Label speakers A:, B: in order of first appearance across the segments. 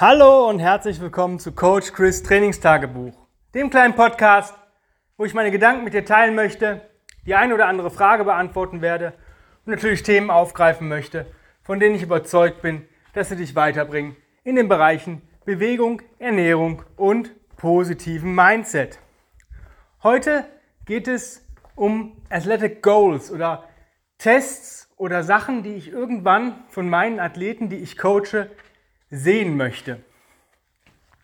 A: Hallo und herzlich willkommen zu Coach Chris Trainingstagebuch, dem kleinen Podcast, wo ich meine Gedanken mit dir teilen möchte, die eine oder andere Frage beantworten werde und natürlich Themen aufgreifen möchte, von denen ich überzeugt bin, dass sie dich weiterbringen in den Bereichen Bewegung, Ernährung und positiven Mindset. Heute geht es um Athletic Goals oder Tests oder Sachen, die ich irgendwann von meinen Athleten, die ich coache, sehen möchte.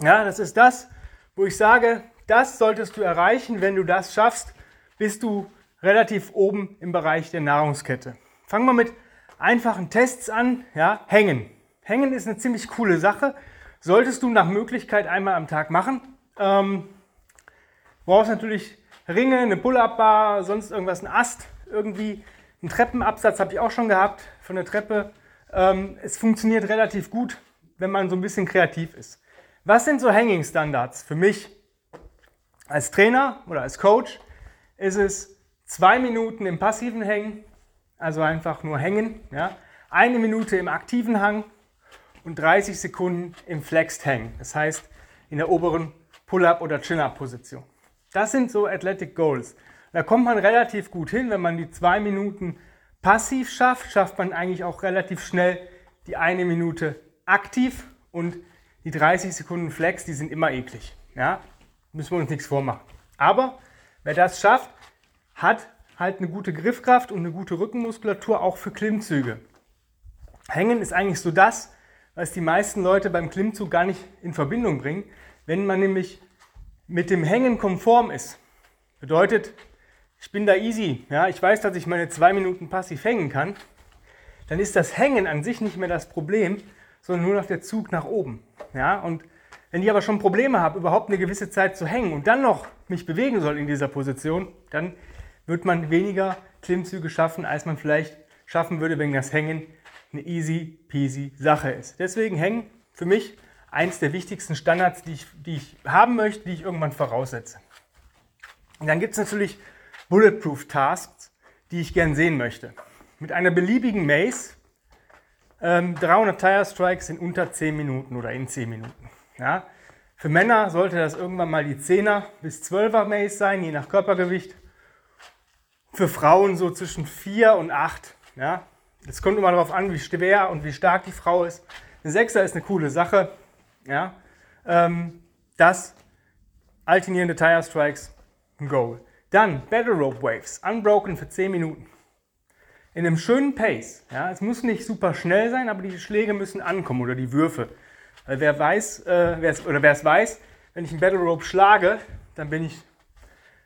A: Ja, das ist das, wo ich sage, das solltest du erreichen. Wenn du das schaffst, bist du relativ oben im Bereich der Nahrungskette. Fangen wir mit einfachen Tests an. Ja, Hängen. Hängen ist eine ziemlich coole Sache. Solltest du nach Möglichkeit einmal am Tag machen. Ähm, brauchst natürlich Ringe, eine Pull-Up-Bar, sonst irgendwas, ein Ast, irgendwie. Einen Treppenabsatz habe ich auch schon gehabt von der Treppe. Ähm, es funktioniert relativ gut wenn man so ein bisschen kreativ ist. Was sind so Hanging Standards für mich als Trainer oder als Coach? Ist es zwei Minuten im passiven Hängen, also einfach nur hängen, ja? eine Minute im aktiven Hang und 30 Sekunden im Flexed Hang, das heißt in der oberen Pull-up oder Chin-up-Position. Das sind so Athletic Goals. Da kommt man relativ gut hin, wenn man die zwei Minuten passiv schafft, schafft man eigentlich auch relativ schnell die eine Minute aktiv und die 30 Sekunden Flex, die sind immer eklig. Ja? Müssen wir uns nichts vormachen. Aber wer das schafft, hat halt eine gute Griffkraft und eine gute Rückenmuskulatur auch für Klimmzüge. Hängen ist eigentlich so das, was die meisten Leute beim Klimmzug gar nicht in Verbindung bringen. Wenn man nämlich mit dem Hängen konform ist, bedeutet, ich bin da easy, ja, ich weiß, dass ich meine zwei Minuten passiv hängen kann, dann ist das Hängen an sich nicht mehr das Problem, sondern nur noch der Zug nach oben. Ja? Und wenn ich aber schon Probleme habe, überhaupt eine gewisse Zeit zu hängen und dann noch mich bewegen soll in dieser Position, dann wird man weniger Klimmzüge schaffen, als man vielleicht schaffen würde, wenn das Hängen eine easy peasy Sache ist. Deswegen Hängen für mich eins der wichtigsten Standards, die ich, die ich haben möchte, die ich irgendwann voraussetze. Und dann gibt es natürlich Bulletproof Tasks, die ich gern sehen möchte. Mit einer beliebigen Maze ähm, 300 Tire Strikes in unter 10 Minuten oder in 10 Minuten. Ja? Für Männer sollte das irgendwann mal die 10er bis 12er Mace sein, je nach Körpergewicht. Für Frauen so zwischen 4 und 8. Ja? Es kommt immer darauf an, wie schwer und wie stark die Frau ist. Eine 6er ist eine coole Sache. Ja? Ähm, das alternierende Tire Strikes, ein Goal. Dann Battle Rope Waves, unbroken für 10 Minuten in einem schönen Pace. Ja, es muss nicht super schnell sein, aber die Schläge müssen ankommen oder die Würfe. Weil wer weiß, äh, oder wer es weiß, wenn ich einen Battle Rope schlage, dann bin ich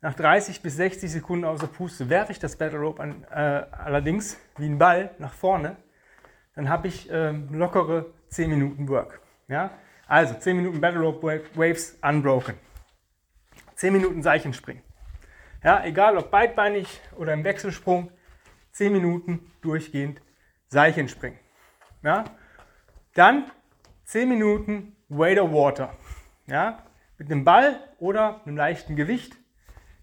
A: nach 30 bis 60 Sekunden außer Puste. Werfe ich das Battle Rope an, äh, allerdings wie ein Ball nach vorne, dann habe ich äh, lockere 10 Minuten Work. Ja? Also 10 Minuten Battle Rope Waves unbroken. 10 Minuten Seichenspringen. Ja, egal ob beidbeinig oder im Wechselsprung, 10 Minuten durchgehend Seilchen springen. Ja? Dann 10 Minuten of Water. Ja? Mit einem Ball oder einem leichten Gewicht.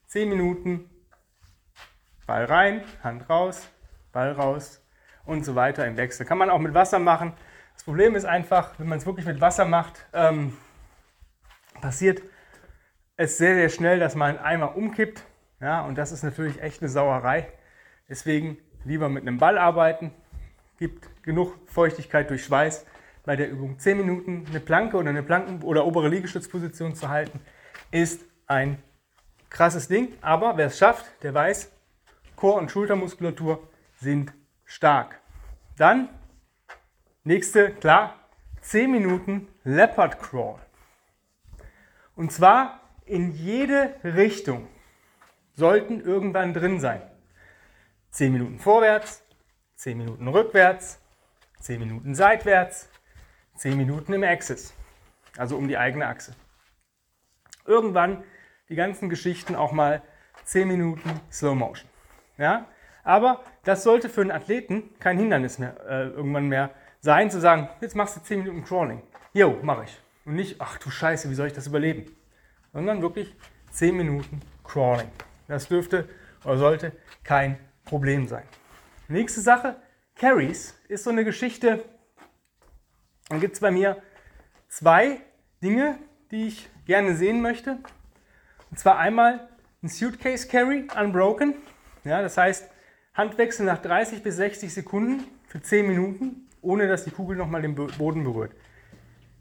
A: 10 Minuten Ball rein, Hand raus, Ball raus und so weiter im Wechsel. Kann man auch mit Wasser machen. Das Problem ist einfach, wenn man es wirklich mit Wasser macht, ähm, passiert es sehr, sehr schnell, dass man einen Eimer umkippt. Ja, und das ist natürlich echt eine Sauerei. Deswegen lieber mit einem Ball arbeiten, gibt genug Feuchtigkeit durch Schweiß bei der Übung. 10 Minuten eine Planke oder eine Planken- oder obere Liegestützposition zu halten, ist ein krasses Ding. Aber wer es schafft, der weiß, Chor- und Schultermuskulatur sind stark. Dann, nächste, klar, 10 Minuten Leopard Crawl. Und zwar in jede Richtung sollten irgendwann drin sein. 10 Minuten vorwärts, 10 Minuten rückwärts, 10 Minuten seitwärts, 10 Minuten im Axis, also um die eigene Achse. Irgendwann die ganzen Geschichten auch mal 10 Minuten Slow Motion. Ja? Aber das sollte für einen Athleten kein Hindernis mehr äh, irgendwann mehr sein, zu sagen, jetzt machst du 10 Minuten Crawling. Jo, mache ich. Und nicht, ach du Scheiße, wie soll ich das überleben? Sondern wirklich 10 Minuten Crawling. Das dürfte oder sollte kein Problem sein. Nächste Sache, Carries ist so eine Geschichte. Dann gibt es bei mir zwei Dinge, die ich gerne sehen möchte. Und zwar einmal ein Suitcase Carry Unbroken. Ja, das heißt, Handwechsel nach 30 bis 60 Sekunden für 10 Minuten, ohne dass die Kugel nochmal den Boden berührt.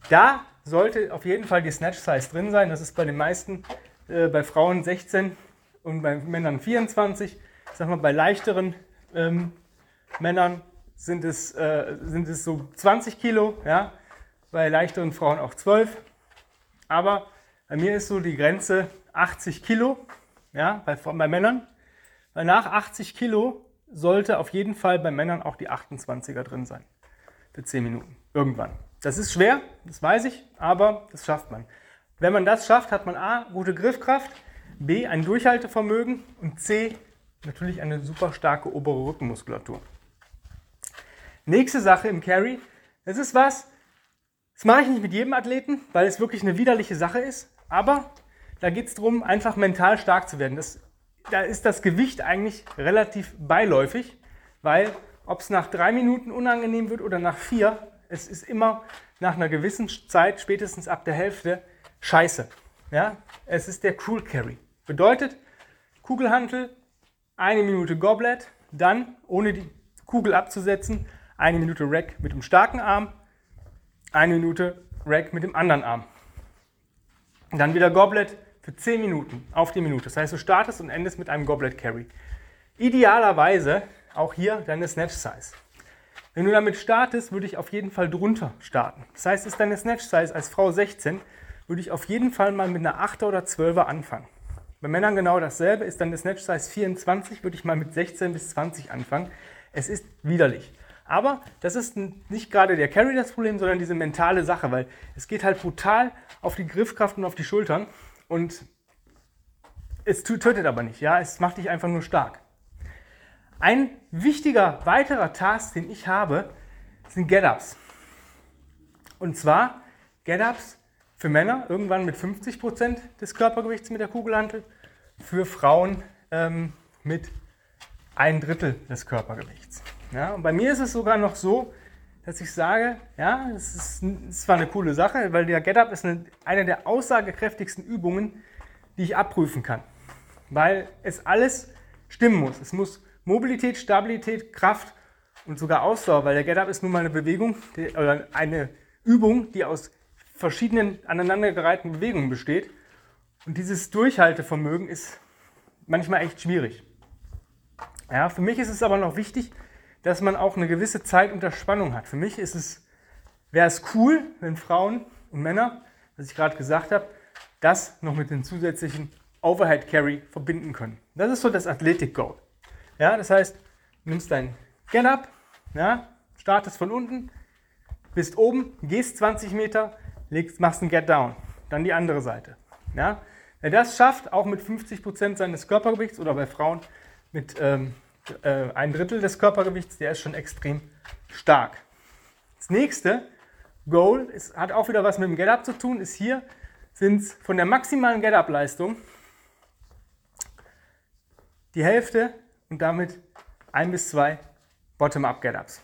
A: Da sollte auf jeden Fall die Snatch Size drin sein. Das ist bei den meisten, äh, bei Frauen 16 und bei Männern 24. Sag mal, bei leichteren ähm, Männern sind es, äh, sind es so 20 Kilo, ja? bei leichteren Frauen auch 12. Aber bei mir ist so die Grenze 80 Kilo ja? bei, bei Männern. Weil nach 80 Kilo sollte auf jeden Fall bei Männern auch die 28er drin sein. Für 10 Minuten. Irgendwann. Das ist schwer, das weiß ich, aber das schafft man. Wenn man das schafft, hat man A, gute Griffkraft, B, ein Durchhaltevermögen und C, natürlich eine super starke obere Rückenmuskulatur. Nächste Sache im Carry, das ist was, das mache ich nicht mit jedem Athleten, weil es wirklich eine widerliche Sache ist, aber da geht es darum, einfach mental stark zu werden. Das, da ist das Gewicht eigentlich relativ beiläufig, weil ob es nach drei Minuten unangenehm wird oder nach vier, es ist immer nach einer gewissen Zeit, spätestens ab der Hälfte, scheiße. Ja? Es ist der Cool Carry. Bedeutet, Kugelhantel, eine Minute Goblet, dann, ohne die Kugel abzusetzen, eine Minute Rack mit dem starken Arm, eine Minute Rack mit dem anderen Arm. Und dann wieder Goblet für 10 Minuten auf die Minute. Das heißt, du startest und endest mit einem Goblet Carry. Idealerweise auch hier deine Snatch Size. Wenn du damit startest, würde ich auf jeden Fall drunter starten. Das heißt, ist deine Snatch Size als Frau 16, würde ich auf jeden Fall mal mit einer 8er oder 12er anfangen. Bei Männern genau dasselbe, ist deine Snatch Size 24, würde ich mal mit 16 bis 20 anfangen. Es ist widerlich. Aber das ist nicht gerade der Carry das Problem, sondern diese mentale Sache, weil es geht halt brutal auf die Griffkraft und auf die Schultern und es tötet aber nicht, ja, es macht dich einfach nur stark. Ein wichtiger weiterer Task, den ich habe, sind Get-Ups. Und zwar Get-Ups für Männer irgendwann mit 50% des Körpergewichts mit der Kugelhantel, für Frauen ähm, mit ein Drittel des Körpergewichts. Ja, und bei mir ist es sogar noch so, dass ich sage, ja, es ist, zwar eine coole Sache, weil der Get-Up ist eine, eine der aussagekräftigsten Übungen, die ich abprüfen kann. Weil es alles stimmen muss. Es muss Mobilität, Stabilität, Kraft und sogar Ausdauer, weil der Get-Up ist nun mal eine Bewegung die, oder eine Übung, die aus verschiedenen aneinandergereihten Bewegungen besteht. Und dieses Durchhaltevermögen ist manchmal echt schwierig. Ja, für mich ist es aber noch wichtig, dass man auch eine gewisse Zeit unter Spannung hat. Für mich ist es, wäre es cool, wenn Frauen und Männer, was ich gerade gesagt habe, das noch mit dem zusätzlichen Overhead Carry verbinden können. Das ist so das Athletic Goal. Ja, das heißt, du nimmst dein Get Up, ja, startest von unten, bist oben, gehst 20 Meter, legst, machst ein Get Down. Dann die andere Seite. Ja. Wer das schafft, auch mit 50% seines Körpergewichts oder bei Frauen mit ähm, äh, ein Drittel des Körpergewichts, der ist schon extrem stark. Das nächste Goal ist, hat auch wieder was mit dem Get-Up zu tun, ist hier sind es von der maximalen Get-Up-Leistung die Hälfte und damit ein bis zwei Bottom-Up-Get-Ups.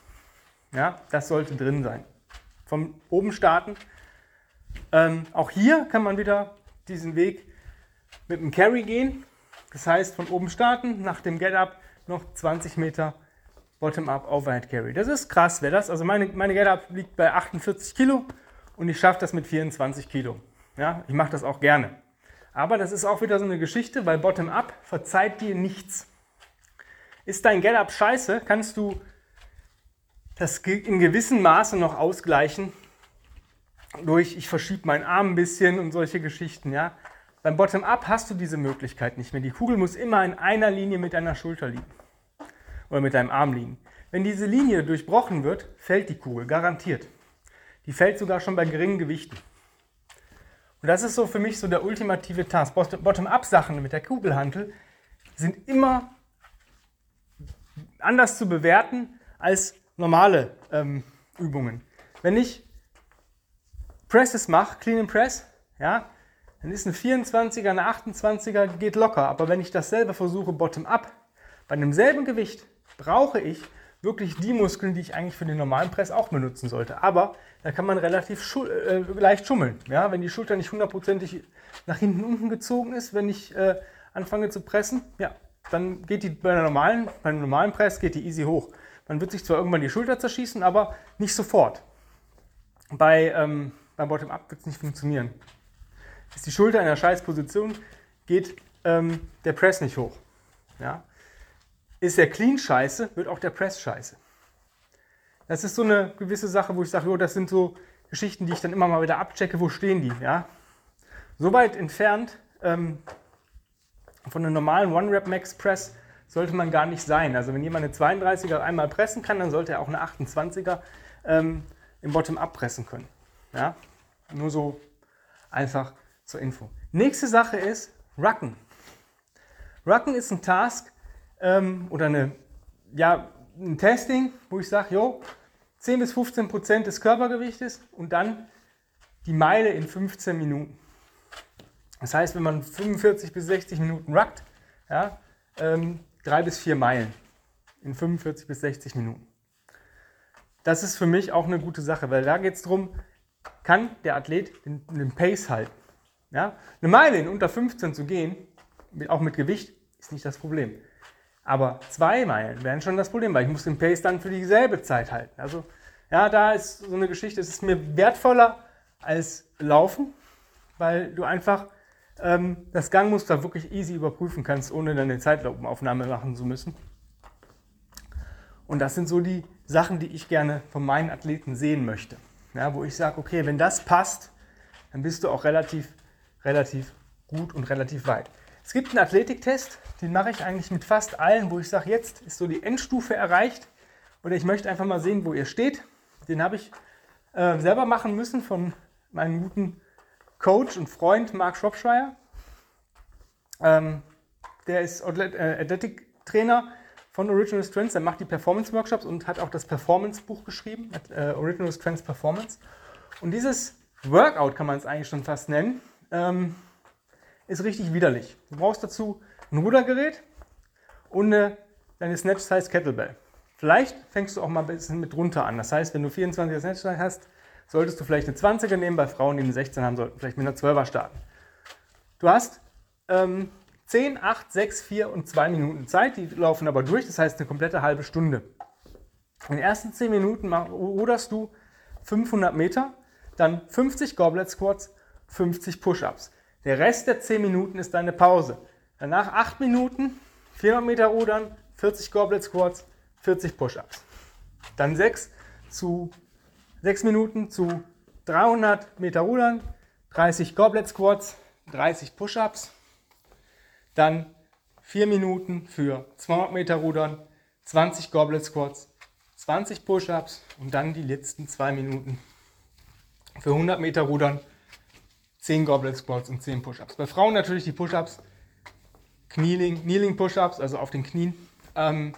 A: Ja, das sollte drin sein. Vom oben starten. Ähm, auch hier kann man wieder diesen Weg mit dem Carry gehen. Das heißt, von oben starten, nach dem Get-Up noch 20 Meter Bottom-Up Overhead Carry. Das ist krass, wer das? Also meine, meine Get-Up liegt bei 48 Kilo und ich schaffe das mit 24 Kilo. Ja, ich mache das auch gerne. Aber das ist auch wieder so eine Geschichte, weil Bottom-Up verzeiht dir nichts. Ist dein Get-Up scheiße, kannst du das in gewissem Maße noch ausgleichen durch, ich verschiebe meinen Arm ein bisschen und solche Geschichten. Ja? Beim Bottom-Up hast du diese Möglichkeit nicht mehr. Die Kugel muss immer in einer Linie mit deiner Schulter liegen oder mit deinem Arm liegen. Wenn diese Linie durchbrochen wird, fällt die Kugel, garantiert. Die fällt sogar schon bei geringen Gewichten. Und das ist so für mich so der ultimative Task. Bottom-up-Sachen mit der Kugelhantel sind immer anders zu bewerten als normale ähm, Übungen. Wenn ich Presses mache, Clean and Press, ja, dann ist ein 24er, eine 28er, geht locker. Aber wenn ich dasselbe versuche, bottom-up, bei demselben Gewicht, brauche ich wirklich die Muskeln, die ich eigentlich für den normalen Press auch benutzen sollte. Aber da kann man relativ schu äh, leicht schummeln. Ja? Wenn die Schulter nicht hundertprozentig nach hinten unten gezogen ist, wenn ich äh, anfange zu pressen, ja, dann geht die bei, einer normalen, einem normalen Press geht die easy hoch. Man wird sich zwar irgendwann die Schulter zerschießen, aber nicht sofort. Bei, ähm, beim Bottom-Up wird es nicht funktionieren. Ist die Schulter in einer scheiß Position, geht ähm, der Press nicht hoch. Ja? Ist der Clean scheiße, wird auch der Press scheiße. Das ist so eine gewisse Sache, wo ich sage, jo, das sind so Geschichten, die ich dann immer mal wieder abchecke, wo stehen die. Ja? So weit entfernt ähm, von einem normalen One-Rep-Max-Press sollte man gar nicht sein. Also wenn jemand eine 32er einmal pressen kann, dann sollte er auch eine 28er ähm, im Bottom-Up pressen können. Ja? Nur so einfach zur Info. Nächste Sache ist Rucken. Rucken ist ein Task ähm, oder eine, ja, ein Testing, wo ich sage, jo, 10 bis 15 Prozent des Körpergewichtes und dann die Meile in 15 Minuten. Das heißt, wenn man 45 bis 60 Minuten ruckt, ja, ähm, drei bis vier Meilen in 45 bis 60 Minuten. Das ist für mich auch eine gute Sache, weil da geht es darum, kann der Athlet den, den Pace halten. Ja? Eine Meile in unter 15 zu gehen, auch mit Gewicht, ist nicht das Problem. Aber zwei Meilen wären schon das Problem, weil ich muss den Pace dann für dieselbe Zeit halten. Also ja, da ist so eine Geschichte, es ist mir wertvoller als Laufen, weil du einfach ähm, das Gangmuster wirklich easy überprüfen kannst, ohne dann eine Zeitlupenaufnahme machen zu müssen. Und das sind so die Sachen, die ich gerne von meinen Athleten sehen möchte. Ja, wo ich sage, okay, wenn das passt, dann bist du auch relativ, relativ gut und relativ weit. Es gibt einen Athletiktest, den mache ich eigentlich mit fast allen, wo ich sage, jetzt ist so die Endstufe erreicht oder ich möchte einfach mal sehen, wo ihr steht. Den habe ich äh, selber machen müssen von meinem guten Coach und Freund Mark Shropshire. Ähm, der ist äh, Athletic-Trainer von Original Strengths. Er macht die Performance-Workshops und hat auch das Performance-Buch geschrieben, äh, Original Strengths Performance. Und dieses Workout kann man es eigentlich schon fast nennen. Ähm, ist richtig widerlich. Du brauchst dazu ein Rudergerät und eine, deine Snatch Size Kettlebell. Vielleicht fängst du auch mal ein bisschen mit runter an. Das heißt, wenn du 24er Snatch Size hast, solltest du vielleicht eine 20er nehmen. Bei Frauen, die eine 16 haben, sollten vielleicht mit einer 12er starten. Du hast ähm, 10, 8, 6, 4 und 2 Minuten Zeit. Die laufen aber durch, das heißt eine komplette halbe Stunde. In den ersten 10 Minuten ruderst du 500 Meter, dann 50 Goblet Squats, 50 Push-Ups. Der Rest der 10 Minuten ist deine Pause. Danach 8 Minuten, 400 Meter rudern, 40 Goblet Squats, 40 Push-Ups. Dann 6 zu 6 Minuten zu 300 Meter rudern, 30 Goblet Squats, 30 Push-Ups. Dann 4 Minuten für 200 Meter rudern, 20 Goblet Squats, 20 Push-Ups und dann die letzten 2 Minuten für 100 Meter rudern, 10 Goblet Squats und 10 Push-Ups. Bei Frauen natürlich die Push-Ups, Kneeling, Kneeling Push-Ups, also auf den Knien. Ähm,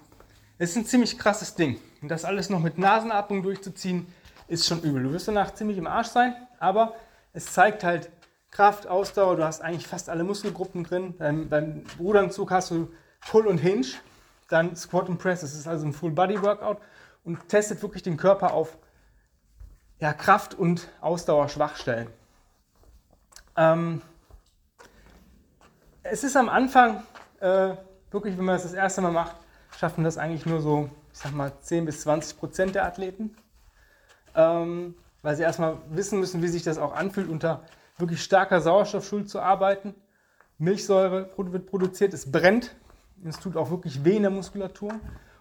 A: es ist ein ziemlich krasses Ding. Und das alles noch mit Nasenatmung durchzuziehen, ist schon übel. Du wirst danach ziemlich im Arsch sein, aber es zeigt halt Kraft, Ausdauer. Du hast eigentlich fast alle Muskelgruppen drin. Beim, beim Rudernzug hast du Pull und Hinge, dann Squat und Press. Es ist also ein Full-Body-Workout und testet wirklich den Körper auf ja, Kraft- und Ausdauer-Schwachstellen. Ähm, es ist am Anfang, äh, wirklich, wenn man das das erste Mal macht, schaffen das eigentlich nur so, ich sag mal, 10 bis 20 Prozent der Athleten. Ähm, weil sie erstmal wissen müssen, wie sich das auch anfühlt, unter wirklich starker Sauerstoffschuld zu arbeiten. Milchsäure wird produziert, es brennt, es tut auch wirklich weh in der Muskulatur.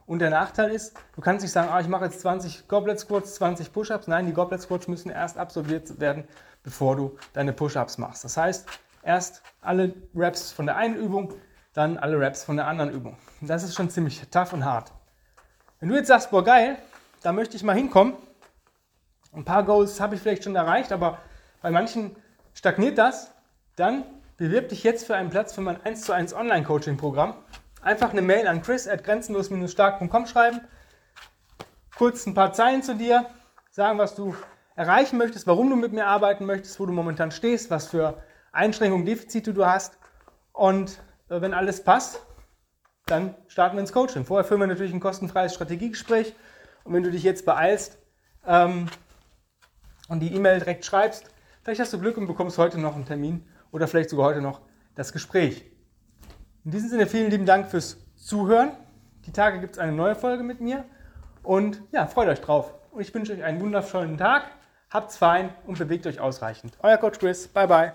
A: Und der Nachteil ist, du kannst nicht sagen, ah, ich mache jetzt 20 Goblet Squats, 20 Push-Ups. Nein, die Goblet Squats müssen erst absolviert werden, bevor du deine Push-Ups machst. Das heißt, erst alle Reps von der einen Übung, dann alle Reps von der anderen Übung. Und das ist schon ziemlich tough und hart. Wenn du jetzt sagst, boah geil, da möchte ich mal hinkommen, ein paar Goals habe ich vielleicht schon erreicht, aber bei manchen stagniert das, dann bewirb dich jetzt für einen Platz für mein 1 zu 1 Online-Coaching-Programm. Einfach eine Mail an chris at grenzenlos-stark.com schreiben, kurz ein paar Zeilen zu dir, sagen, was du erreichen möchtest, warum du mit mir arbeiten möchtest, wo du momentan stehst, was für Einschränkungen, Defizite du hast. Und äh, wenn alles passt, dann starten wir ins Coaching. Vorher führen wir natürlich ein kostenfreies Strategiegespräch. Und wenn du dich jetzt beeilst ähm, und die E-Mail direkt schreibst, vielleicht hast du Glück und bekommst heute noch einen Termin oder vielleicht sogar heute noch das Gespräch. In diesem Sinne vielen lieben Dank fürs Zuhören. Die Tage gibt es eine neue Folge mit mir und ja, freut euch drauf. Und ich wünsche euch einen wundervollen Tag. Habt's fein und bewegt euch ausreichend. Euer Coach Chris. Bye bye.